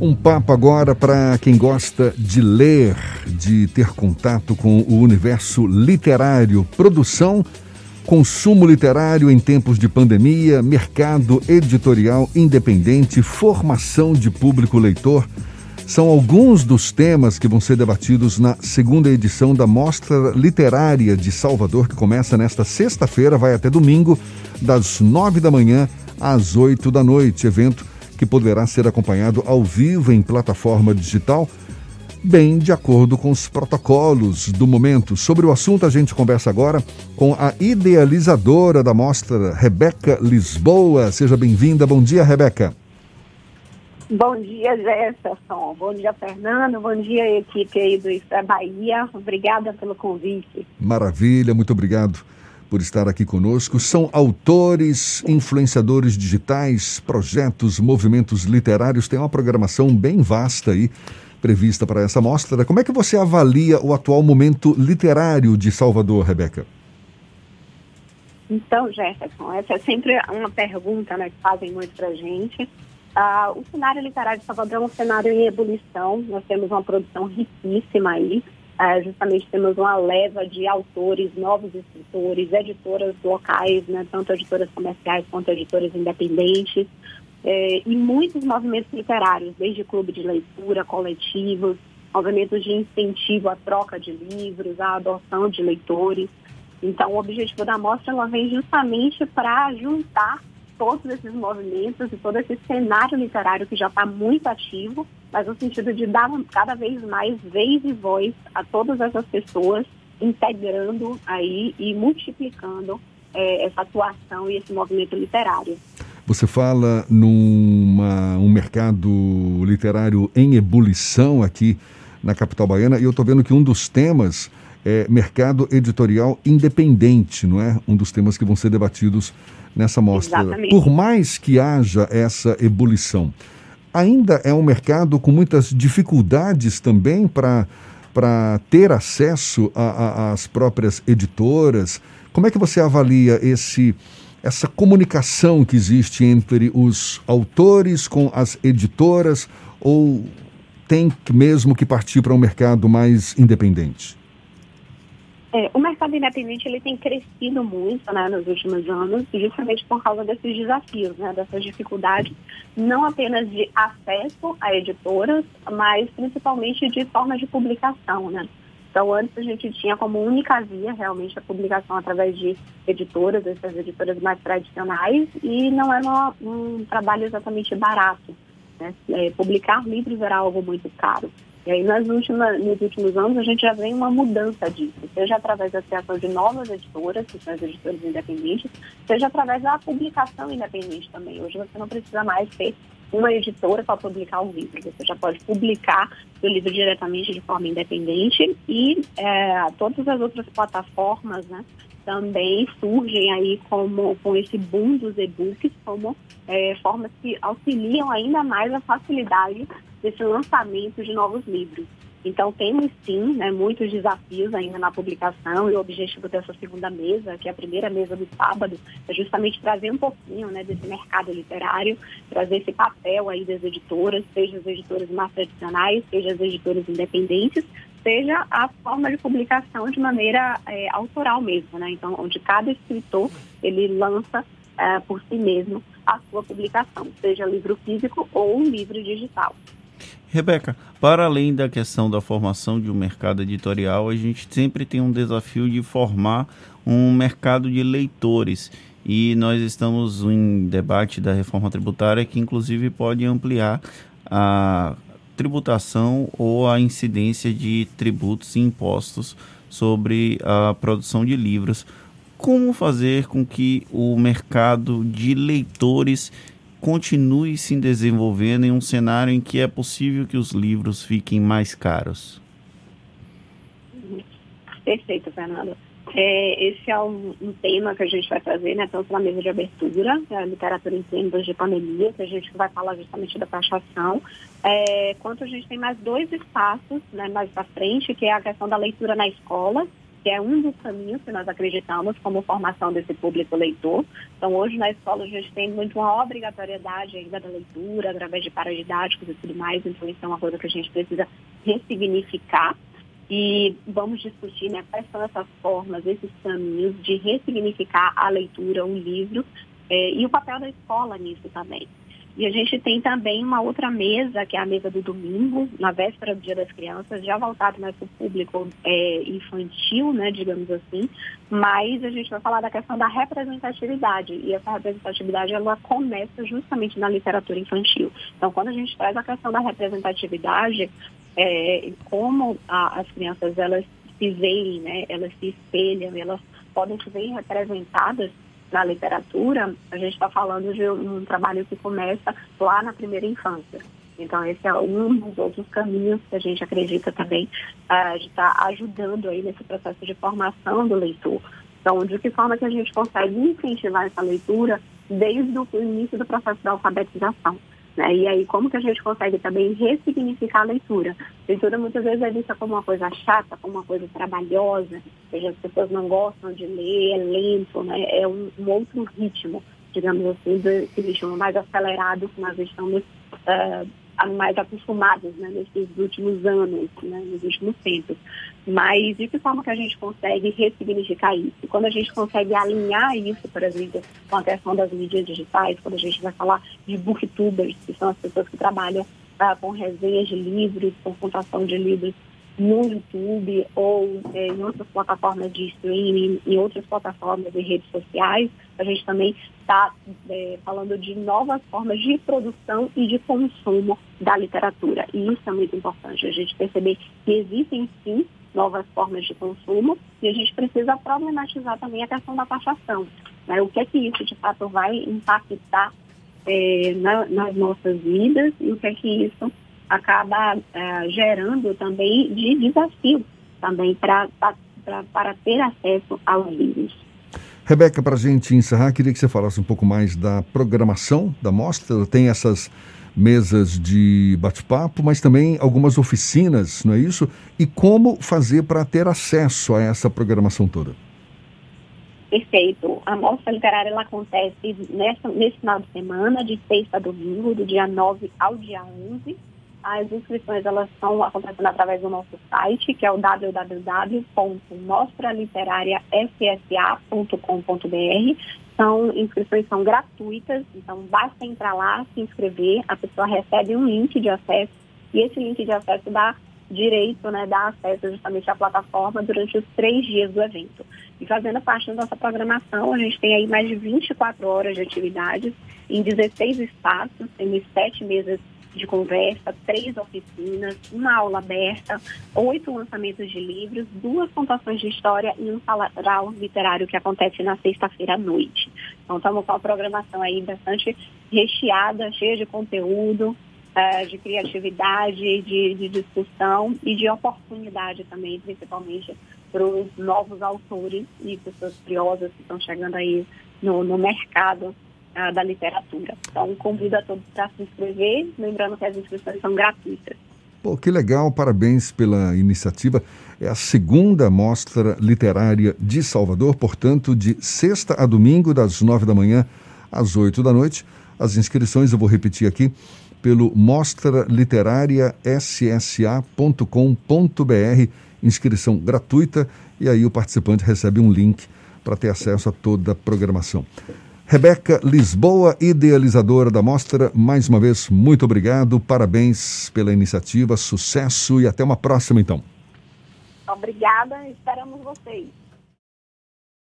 Um papo agora para quem gosta de ler, de ter contato com o universo literário, produção, consumo literário em tempos de pandemia, mercado editorial independente, formação de público leitor. São alguns dos temas que vão ser debatidos na segunda edição da Mostra Literária de Salvador, que começa nesta sexta-feira, vai até domingo, das nove da manhã às oito da noite. Evento que poderá ser acompanhado ao vivo em plataforma digital, bem de acordo com os protocolos do momento. Sobre o assunto, a gente conversa agora com a idealizadora da mostra, Rebeca Lisboa. Seja bem-vinda. Bom dia, Rebeca. Bom dia, Jefferson. Bom dia, Fernando. Bom dia, equipe aí do Isso é Bahia. Obrigada pelo convite. Maravilha, muito obrigado por estar aqui conosco. São autores, influenciadores digitais, projetos, movimentos literários. Tem uma programação bem vasta aí prevista para essa mostra. Como é que você avalia o atual momento literário de Salvador, Rebeca? Então, Jefferson, essa é sempre uma pergunta né, que fazem muito para a gente. Uh, o cenário literário de Salvador é um cenário em ebulição. Nós temos uma produção riquíssima aí. Uh, justamente temos uma leva de autores, novos escritores, editoras locais, né, tanto editoras comerciais quanto editoras independentes, eh, e muitos movimentos literários, desde clube de leitura, coletivos, movimentos de incentivo à troca de livros, à adoção de leitores. Então, o objetivo da mostra ela vem justamente para juntar todos esses movimentos e todo esse cenário literário que já está muito ativo, mas no sentido de dar cada vez mais vez e voz a todas essas pessoas, integrando aí e multiplicando é, essa atuação e esse movimento literário. Você fala num um mercado literário em ebulição aqui na capital baiana e eu estou vendo que um dos temas é mercado editorial independente, não é? Um dos temas que vão ser debatidos nessa mostra. Exatamente. Por mais que haja essa ebulição, ainda é um mercado com muitas dificuldades também para para ter acesso às próprias editoras. Como é que você avalia esse essa comunicação que existe entre os autores com as editoras ou tem mesmo que partir para um mercado mais independente? É, o mercado independente ele tem crescido muito né, nos últimos anos, justamente por causa desses desafios, né, dessas dificuldades, não apenas de acesso a editoras, mas principalmente de formas de publicação. Né? Então, antes a gente tinha como única via realmente a publicação através de editoras, essas editoras mais tradicionais, e não era um trabalho exatamente barato. Né? É, publicar livros era algo muito caro. E aí, nas últimas, nos últimos anos, a gente já vem uma mudança disso, seja através da criação de novas editoras, que são as editoras independentes, seja através da publicação independente também. Hoje você não precisa mais ter uma editora para publicar um livro, você já pode publicar o livro diretamente de forma independente e é, todas as outras plataformas, né, também surgem aí como com esse boom dos e-books como é, formas que auxiliam ainda mais a facilidade desse lançamento de novos livros. Então, temos sim né, muitos desafios ainda na publicação e o objetivo dessa segunda mesa, que é a primeira mesa do sábado, é justamente trazer um pouquinho né, desse mercado literário, trazer esse papel aí das editoras, seja as editoras mais tradicionais, seja as editoras independentes, seja a forma de publicação de maneira é, autoral mesmo, né? Então, onde cada escritor ele lança é, por si mesmo a sua publicação, seja livro físico ou um livro digital. Rebeca, para além da questão da formação de um mercado editorial, a gente sempre tem um desafio de formar um mercado de leitores. E nós estamos em debate da reforma tributária que, inclusive, pode ampliar a tributação ou a incidência de tributos e impostos sobre a produção de livros. Como fazer com que o mercado de leitores continue se desenvolvendo em um cenário em que é possível que os livros fiquem mais caros? Perfeito, Fernando. É, esse é um, um, tema que a gente vai fazer, né, tanto na mesa de abertura, a literatura em tempos de pandemia, que a gente vai falar justamente da taxação, é, quanto a gente tem mais dois espaços né, mais para frente, que é a questão da leitura na escola, que é um dos caminhos que nós acreditamos como formação desse público leitor. Então, hoje na escola a gente tem muito uma obrigatoriedade ainda da leitura, através de paradidáticos e tudo mais, então isso é uma coisa que a gente precisa ressignificar. E vamos discutir né, quais são essas formas, esses caminhos de ressignificar a leitura, o livro, é, e o papel da escola nisso também. E a gente tem também uma outra mesa, que é a mesa do domingo, na véspera do Dia das Crianças, já voltado mais para o público é, infantil, né, digamos assim, mas a gente vai falar da questão da representatividade, e essa representatividade ela começa justamente na literatura infantil. Então, quando a gente traz a questão da representatividade, é, como a, as crianças elas se veem, né, elas se espelham, elas podem se ver representadas na literatura, a gente está falando de um trabalho que começa lá na primeira infância. Então, esse é um dos outros caminhos que a gente acredita também uh, de estar tá ajudando aí nesse processo de formação do leitor. Então, de que forma que a gente consegue incentivar essa leitura desde o início do processo da alfabetização. Né? E aí, como que a gente consegue também ressignificar a leitura? A leitura muitas vezes é vista como uma coisa chata, como uma coisa trabalhosa, seja, as pessoas não gostam de ler, é lento, né? é um, um outro ritmo, digamos assim, desse ritmo mais acelerado que nós estamos uh, mais acostumados né, nesses últimos anos, né, nos últimos tempos. Mas de que forma que a gente consegue ressignificar isso? Quando a gente consegue alinhar isso, por exemplo, com a questão das mídias digitais, quando a gente vai falar de booktubers, que são as pessoas que trabalham ah, com resenhas de livros, com contação de livros no YouTube ou é, em outras plataformas de streaming, em outras plataformas e redes sociais. A gente também está é, falando de novas formas de produção e de consumo da literatura. E isso é muito importante, a gente perceber que existem sim novas formas de consumo e a gente precisa problematizar também a questão da taxação. Né? O que é que isso de fato vai impactar é, na, nas nossas vidas e o que é que isso acaba uh, gerando também de desafio também pra, pra, pra, para ter acesso aos livros. Rebeca, para a gente encerrar, queria que você falasse um pouco mais da programação da mostra. Tem essas mesas de bate-papo, mas também algumas oficinas, não é isso? E como fazer para ter acesso a essa programação toda? Perfeito. A mostra literária ela acontece nessa, nesse final de semana, de sexta a domingo, do dia 9 ao dia 11 as inscrições elas estão acontecendo através do nosso site, que é o www.mostraliterariassa.com.br. São inscrições são gratuitas, então basta entrar lá, se inscrever, a pessoa recebe um link de acesso e esse link de acesso dá direito, né, dá acesso justamente à plataforma durante os três dias do evento. E fazendo parte da nossa programação, a gente tem aí mais de 24 horas de atividades em 16 espaços, temos sete mesas de conversa, três oficinas, uma aula aberta, oito lançamentos de livros, duas contações de história e um salão literário que acontece na sexta-feira à noite. Então estamos com uma programação aí bastante recheada, cheia de conteúdo, uh, de criatividade, de, de discussão e de oportunidade também, principalmente para os novos autores e pessoas curiosas que estão chegando aí no, no mercado uh, da literatura. Então, convido a todos para se inscrever, lembrando que as inscrições são gratuitas. Pô, que legal, parabéns pela iniciativa. É a segunda mostra literária de Salvador, portanto, de sexta a domingo, das nove da manhã às oito da noite. As inscrições eu vou repetir aqui pelo mostraliterariassa.com.br, inscrição gratuita, e aí o participante recebe um link para ter acesso a toda a programação. Rebeca Lisboa, idealizadora da mostra, mais uma vez, muito obrigado, parabéns pela iniciativa, sucesso e até uma próxima, então. Obrigada, esperamos vocês.